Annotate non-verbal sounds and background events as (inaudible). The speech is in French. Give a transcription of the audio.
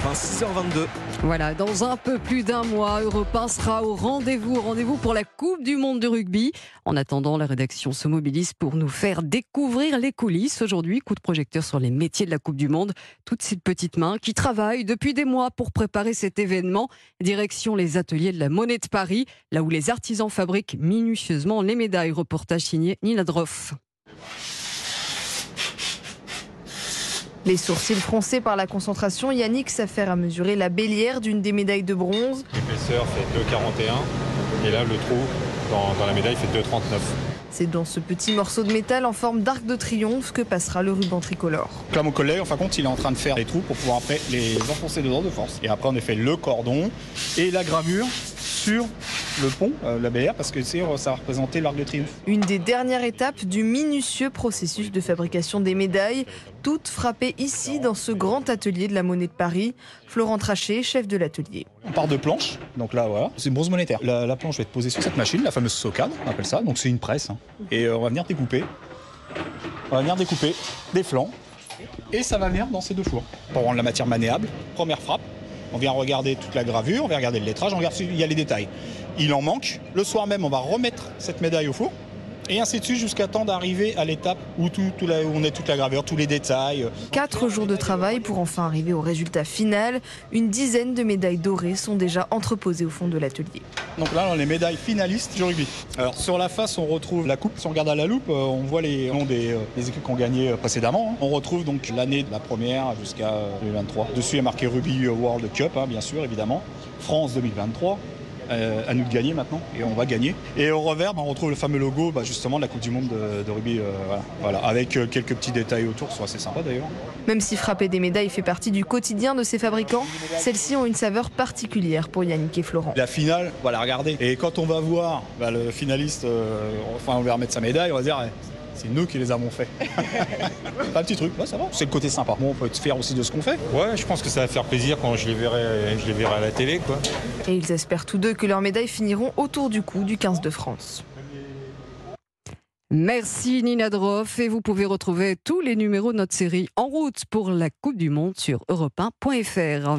Europe 1, 6h22. Voilà, dans un peu plus d'un mois, Europe 1 sera au rendez-vous, rendez-vous pour la Coupe du Monde de rugby. En attendant, la rédaction se mobilise pour nous faire découvrir les coulisses. Aujourd'hui, coup de projecteur sur les métiers de la Coupe du Monde. Toutes ces petites mains qui travaillent depuis des mois pour préparer cet événement. Direction les ateliers de la Monnaie de Paris, là où les artisans fabriquent minutieusement les médailles. Reportage signé Nina Droff. Les sourcils froncés par la concentration, Yannick s'affaire à mesurer la bélière d'une des médailles de bronze. L'épaisseur fait 2,41 et là le trou dans, dans la médaille fait 2,39. C'est dans ce petit morceau de métal en forme d'arc de triomphe que passera le ruban tricolore. Là, mon collègue, en fin de compte, il est en train de faire les trous pour pouvoir après les enfoncer dedans de force. Et après, on a fait le cordon et la gravure sur le pont, euh, la BR, parce que ça représentait l'arc de triomphe. Une des dernières étapes du minutieux processus de fabrication des médailles, toutes frappées ici dans ce grand atelier de la monnaie de Paris. Florent Trachet, chef de l'atelier. On part de planche, donc là voilà, c'est une bronze monétaire. La, la planche va être posée sur cette machine, la fameuse socade, on appelle ça, donc c'est une presse. hein. Et euh, on va venir découper. On va venir découper des flancs et ça va venir dans ces deux fours. Pour rendre la matière maniable, première frappe, on vient regarder toute la gravure, on vient regarder le lettrage, on regarde s'il y a les détails. Il en manque. Le soir même, on va remettre cette médaille au four. Et ainsi de suite jusqu'à temps d'arriver à l'étape où, tout, tout la- où on est toute la gravure, tous les détails. Quatre jours de travail pour enfin arriver au résultat final. Une dizaine de médailles dorées sont déjà entreposées au fond de l'atelier. Donc là, on a les médailles finalistes du rugby. Alors sur la face, on retrouve la coupe. Si on regarde à la loupe, euh, on voit les noms des, euh, des équipes qui ont gagné euh, précédemment. hein. On retrouve donc l'année de la première jusqu'à euh, 2023. Dessus est marqué Rugby World Cup, hein, bien sûr, évidemment. France 2023. Euh, à nous de gagner maintenant et on va gagner. Et au revers, bah, on retrouve le fameux logo bah, justement de la Coupe du Monde de, de rugby, euh, voilà. Voilà. avec euh, quelques petits détails autour, sont assez sympas d'ailleurs. Même si frapper des médailles fait partie du quotidien de ces fabricants, celles-ci ont une saveur particulière pour Yannick et Florent. La finale, voilà, regardez. Et quand on va voir bah, le finaliste, enfin, on va remettre sa médaille, on va se dire, eh, c'est nous qui les avons fait. (laughs) un petit truc, ouais, ça va. C'est le côté sympa. Bon, on peut être fier aussi de ce qu'on fait. Ouais, je pense que ça va faire plaisir quand je les verrai, je les verrai à la télé quoi. Et ils espèrent tous deux que leurs médailles finiront autour du cou du 15 de France. Merci Nina Droff et vous pouvez retrouver tous les numéros de notre série En route pour la Coupe du Monde sur europe1.fr.